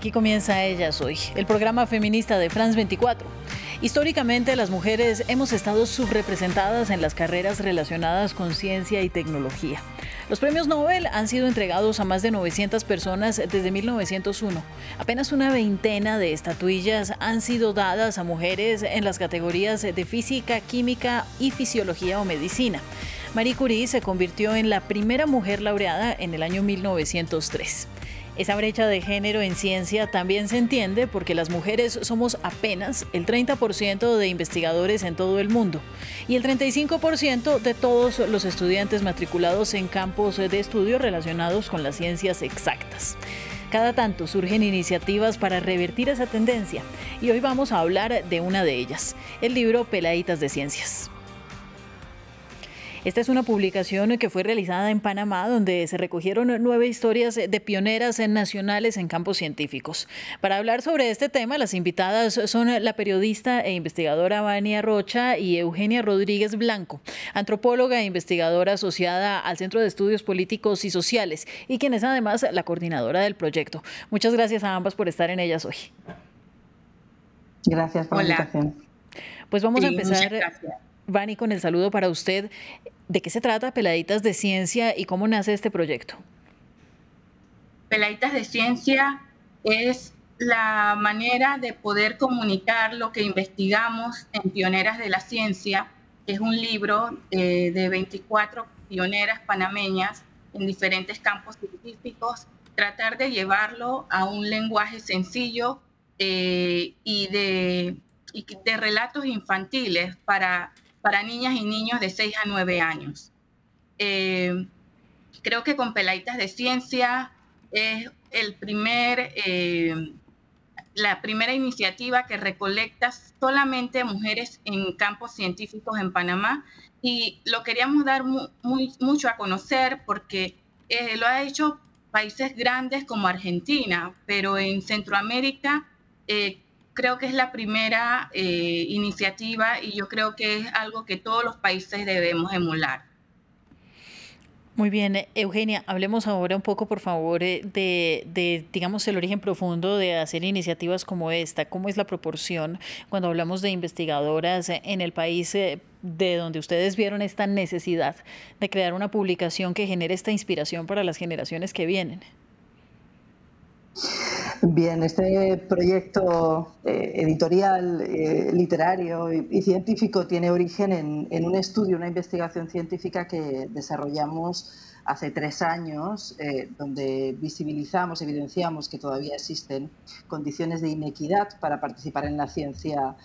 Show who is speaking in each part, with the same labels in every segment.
Speaker 1: Aquí comienza Ellas Hoy, el programa feminista de France 24. Históricamente las mujeres hemos estado subrepresentadas en las carreras relacionadas con ciencia y tecnología. Los premios Nobel han sido entregados a más de 900 personas desde 1901. Apenas una veintena de estatuillas han sido dadas a mujeres en las categorías de física, química y fisiología o medicina. Marie Curie se convirtió en la primera mujer laureada en el año 1903. Esa brecha de género en ciencia también se entiende porque las mujeres somos apenas el 30% de investigadores en todo el mundo y el 35% de todos los estudiantes matriculados en campos de estudio relacionados con las ciencias exactas. Cada tanto surgen iniciativas para revertir esa tendencia y hoy vamos a hablar de una de ellas, el libro Peladitas de Ciencias. Esta es una publicación que fue realizada en Panamá, donde se recogieron nueve historias de pioneras nacionales en campos científicos. Para hablar sobre este tema, las invitadas son la periodista e investigadora Vania Rocha y Eugenia Rodríguez Blanco, antropóloga e investigadora asociada al Centro de Estudios Políticos y Sociales, y quien es además la coordinadora del proyecto. Muchas gracias a ambas por estar en ellas hoy.
Speaker 2: Gracias por la invitación.
Speaker 1: Pues vamos a empezar. Vani, con el saludo para usted. ¿De qué se trata Peladitas de Ciencia y cómo nace este proyecto?
Speaker 3: Peladitas de Ciencia es la manera de poder comunicar lo que investigamos en Pioneras de la Ciencia, que es un libro eh, de 24 pioneras panameñas en diferentes campos científicos, tratar de llevarlo a un lenguaje sencillo eh, de, y de relatos infantiles para para niñas y niños de 6 a 9 años. Eh, creo que con Peladitas de Ciencia es el primer, eh, la primera iniciativa que recolecta solamente mujeres en campos científicos en Panamá y lo queríamos dar muy, mucho a conocer porque eh, lo ha hecho países grandes como Argentina, pero en Centroamérica creo que es la primera eh, iniciativa y yo creo que es algo que todos los países debemos emular.
Speaker 1: Muy bien, Eugenia, hablemos ahora un poco, por favor, eh, de, digamos, el origen profundo de hacer iniciativas como esta. ¿Cómo es la proporción cuando hablamos de investigadoras en el país eh, de donde ustedes vieron esta necesidad de crear una publicación que genere esta inspiración para las generaciones que vienen?
Speaker 2: Bien, este proyecto eh, editorial, eh, literario y, científico tiene origen en, un estudio, una investigación científica que desarrollamos hace tres años, eh, donde visibilizamos, evidenciamos que todavía existen condiciones de inequidad para participar en la ciencia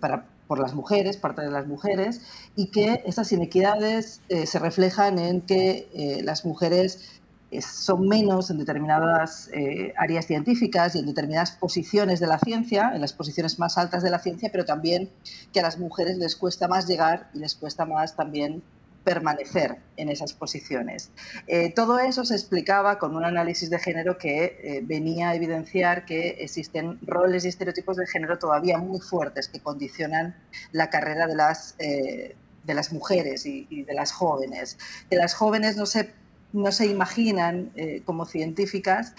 Speaker 2: para, por las mujeres, parte de las mujeres, y que esas inequidades se reflejan en que las mujeres son menos en determinadas eh, áreas científicas y en determinadas posiciones de la ciencia, en las posiciones más altas de la ciencia, pero también que a las mujeres les cuesta más llegar y les cuesta más también permanecer en esas posiciones. Eh, todo eso se explicaba con un análisis de género que eh, venía a evidenciar que existen roles y estereotipos de género todavía muy fuertes que condicionan la carrera de las, de las mujeres y, y de las jóvenes. Que las jóvenes no se no se imaginan eh, como científicas,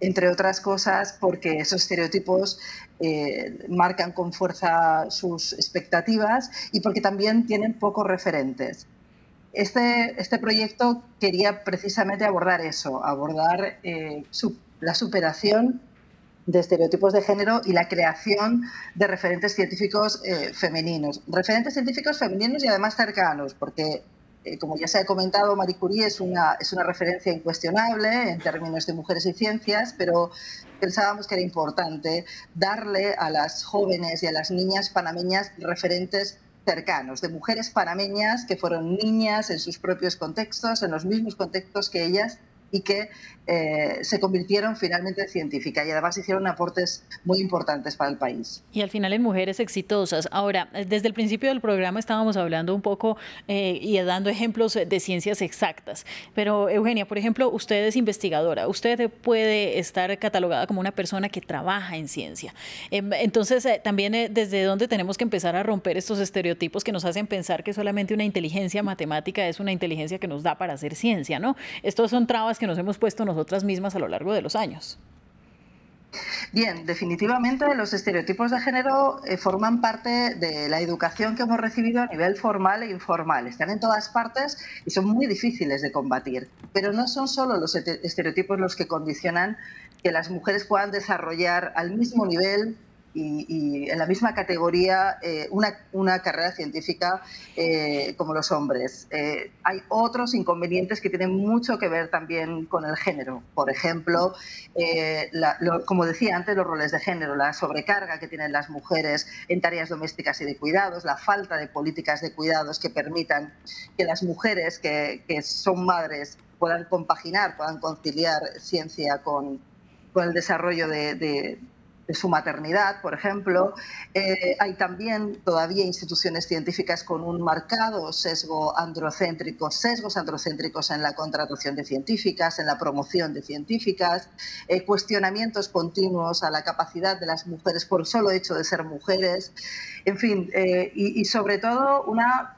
Speaker 2: entre otras cosas porque esos estereotipos eh, marcan con fuerza sus expectativas y porque también tienen pocos referentes. Este, este proyecto quería precisamente abordar eso, abordar eh, la superación de estereotipos de género y la creación de referentes científicos femeninos. Referentes científicos femeninos y además cercanos, porque eh, como ya se ha comentado, Marie Curie es una, es una referencia incuestionable en términos de mujeres y ciencias, pero pensábamos que era importante darle a las jóvenes y a las niñas panameñas referentes cercanos, de mujeres panameñas que fueron niñas en sus propios contextos, en los mismos contextos que ellas y que eh, se convirtieron finalmente en científicas y además hicieron aportes muy importantes para el país.
Speaker 1: Y al final en mujeres exitosas. Ahora, desde el principio del programa estábamos hablando un poco eh, y dando ejemplos de ciencias exactas, pero Eugenia, por ejemplo, usted es investigadora, usted puede estar catalogada como una persona que trabaja en ciencia. Em, entonces, eh, también desde dónde tenemos que empezar a romper estos estereotipos que nos hacen pensar que solamente una inteligencia matemática es una inteligencia que nos da para hacer ciencia, ¿no? Estos son trabas que nos hemos puesto nosotras mismas a lo largo de los años.
Speaker 2: Bien, definitivamente los estereotipos de género eh, forman parte de la educación que hemos recibido a nivel formal e informal. Están en todas partes y son muy difíciles de combatir. Pero no son solo los estereotipos los que condicionan que las mujeres puedan desarrollar al mismo nivel y, en la misma categoría eh, una, una, carrera científica eh, como los hombres. Eh, hay otros inconvenientes que tienen mucho que ver también con el género. Por ejemplo, como decía antes, los roles de género, la sobrecarga que tienen las mujeres en tareas domésticas y de cuidados, la falta de políticas de cuidados que permitan que las mujeres que, que son madres puedan compaginar, puedan conciliar ciencia con, con el desarrollo de de su maternidad, por ejemplo. Eh, hay también todavía instituciones científicas con un marcado sesgo androcéntrico, sesgos androcéntricos en la contratación de científicas, en la promoción de científicas, eh, cuestionamientos continuos a la capacidad de las mujeres por solo hecho de ser mujeres, en fin, eh, y, sobre todo una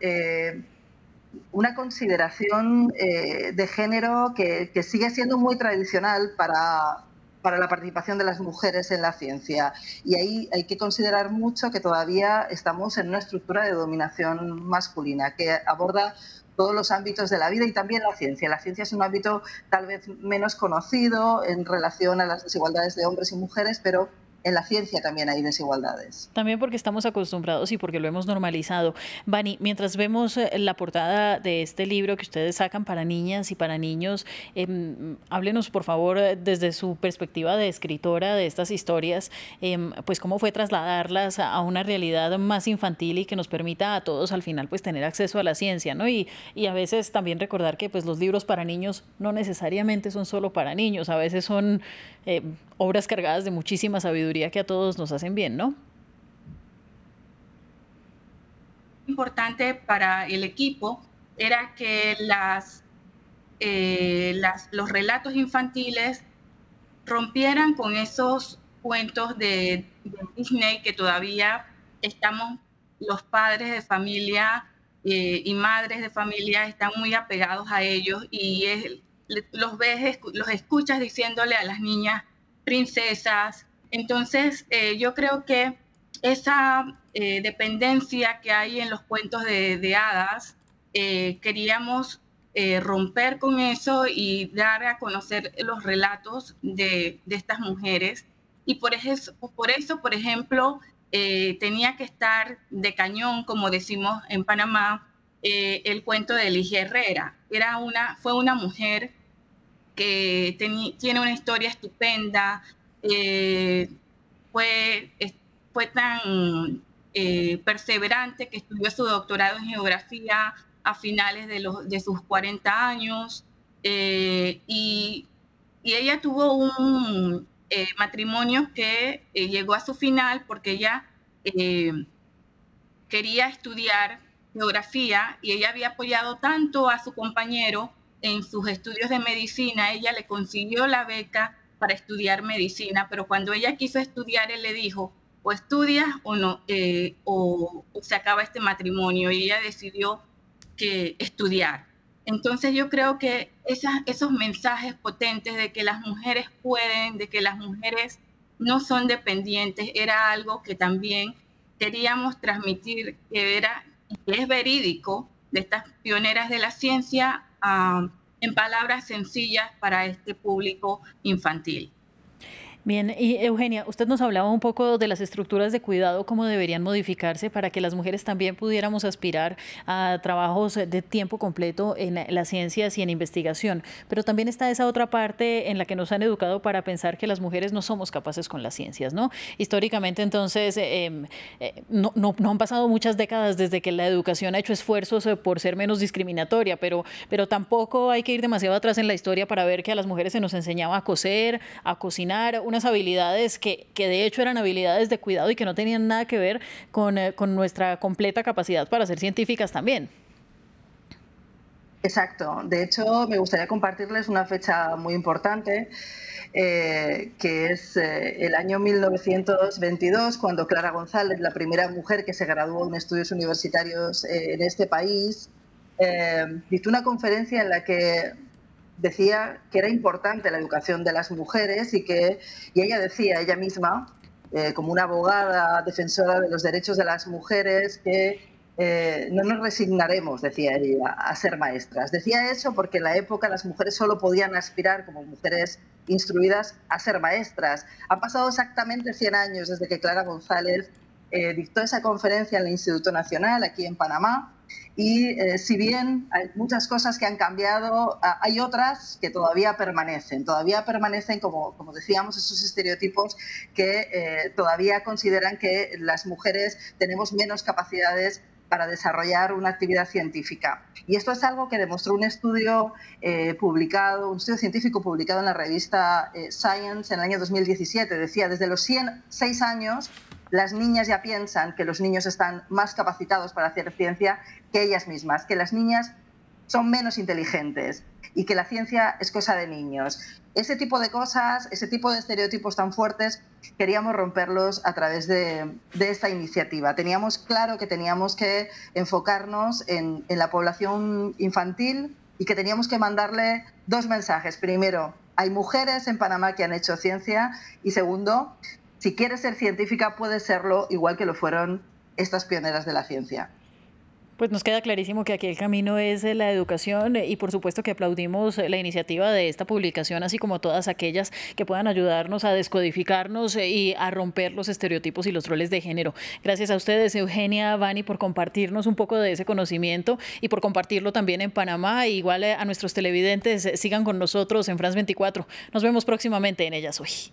Speaker 2: una consideración de género que, sigue siendo muy tradicional para, para la participación de las mujeres en la ciencia. Y ahí hay que considerar mucho que todavía estamos en una estructura de dominación masculina que aborda todos los ámbitos de la vida y también la ciencia. La ciencia es un ámbito tal vez menos conocido en relación a las desigualdades de hombres y mujeres, pero en la ciencia también hay desigualdades.
Speaker 1: También porque estamos acostumbrados y porque lo hemos normalizado. Bani, mientras vemos eh, la portada de este libro que ustedes sacan para niñas y para niños, em, háblenos por favor desde su perspectiva de escritora de estas historias, em, pues cómo fue trasladarlas a una realidad más infantil y que nos permita a todos al final pues tener acceso a la ciencia, ¿no? Y, y a veces también recordar que pues los libros para niños no necesariamente son solo para niños, a veces son eh, obras cargadas de muchísima sabiduría que a todos nos hacen bien, ¿no?
Speaker 3: Importante para el equipo era que las, eh, los relatos infantiles rompieran con esos cuentos de, Disney que todavía estamos los padres de familia eh, y madres de familia están muy apegados a ellos y es, los ves, los escuchas diciéndole a las niñas princesas. Entonces, eh, yo creo que esa eh, dependencia que hay en los cuentos de, hadas, eh, queríamos romper con eso y dar a conocer los relatos de, estas mujeres. Y por eso, por, ejemplo, tenía que estar de cañón, como decimos en Panamá, el cuento de Ligia Herrera. Era una, fue una mujer que tiene una historia estupenda, eh, fue, fue tan eh, perseverante que estudió su doctorado en geografía a finales de, los, de sus 40 años eh, y, y, ella tuvo un matrimonio que llegó a su final porque ella quería estudiar geografía y ella había apoyado tanto a su compañero en sus estudios de medicina, ella le consiguió la beca para estudiar medicina, pero cuando ella quiso estudiar, él le dijo, o estudias o no, eh, o, se acaba este matrimonio, y ella decidió que estudiar. Entonces yo creo que esas, esos mensajes potentes de que las mujeres pueden, de que las mujeres no son dependientes, era algo que también queríamos transmitir, que era es verídico de estas pioneras de la ciencia en palabras sencillas para este público infantil.
Speaker 1: Bien, y Eugenia, usted nos hablaba un poco de las estructuras de cuidado, cómo deberían modificarse para que las mujeres también pudiéramos aspirar a trabajos de tiempo completo en las ciencias y en investigación. Pero también está esa otra parte en la que nos han educado para pensar que las mujeres no somos capaces con las ciencias, ¿no? Históricamente, entonces, em, eh, no, no, han pasado muchas décadas desde que la educación ha hecho esfuerzos eh, por ser menos discriminatoria, pero, pero tampoco hay que ir demasiado atrás en la historia para ver que a las mujeres se nos enseñaba a coser, a cocinar, unas habilidades que, que, de hecho eran habilidades de cuidado y que no tenían nada que ver con, eh, con nuestra completa capacidad para ser científicas también.
Speaker 2: Exacto. De hecho, me gustaría compartirles una fecha muy importante, eh, que es eh, el año 1922, cuando Clara González, la primera mujer que se graduó en estudios universitarios en este país, dictó una conferencia en la que decía que era importante la educación de las mujeres y que y ella decía ella misma eh, como una abogada defensora de los derechos de las mujeres que eh, no nos resignaremos, decía ella, a ser maestras. Decía eso porque en la época las mujeres solo podían aspirar como mujeres instruidas a ser maestras. Han pasado exactamente 100 años desde que Clara González eh, dictó esa conferencia en el Instituto Nacional aquí en Panamá y eh, si bien hay muchas cosas que han cambiado, hay otras que todavía permanecen, todavía permanecen, como, decíamos, esos estereotipos que eh, todavía consideran que las mujeres tenemos menos capacidades para desarrollar una actividad científica. Y esto es algo que demostró un estudio publicado, un estudio científico publicado en la revista Science en el año 2017. Decía, desde los 106 años las niñas ya piensan que los niños están más capacitados para hacer ciencia que ellas mismas, que las niñas son menos inteligentes y que la ciencia es cosa de niños. Ese tipo de cosas, ese tipo de estereotipos tan fuertes, queríamos romperlos a través de, esta iniciativa. Teníamos claro que teníamos que enfocarnos en, en la población infantil y que teníamos que mandarle dos mensajes. Primero, hay mujeres en Panamá que han hecho ciencia y segundo, si quieres ser científica, puedes serlo igual que lo fueron estas pioneras de la ciencia.
Speaker 1: Pues nos queda clarísimo que aquí el camino es la educación y por supuesto que aplaudimos la iniciativa de esta publicación, así como todas aquellas que puedan ayudarnos a descodificarnos y a romper los estereotipos y los roles de género. Gracias a ustedes, Eugenia, Vani, por compartirnos un poco de ese conocimiento y por compartirlo también en Panamá. Igual a nuestros televidentes, sigan con nosotros en France 24. Nos vemos próximamente en Ellas Hoy.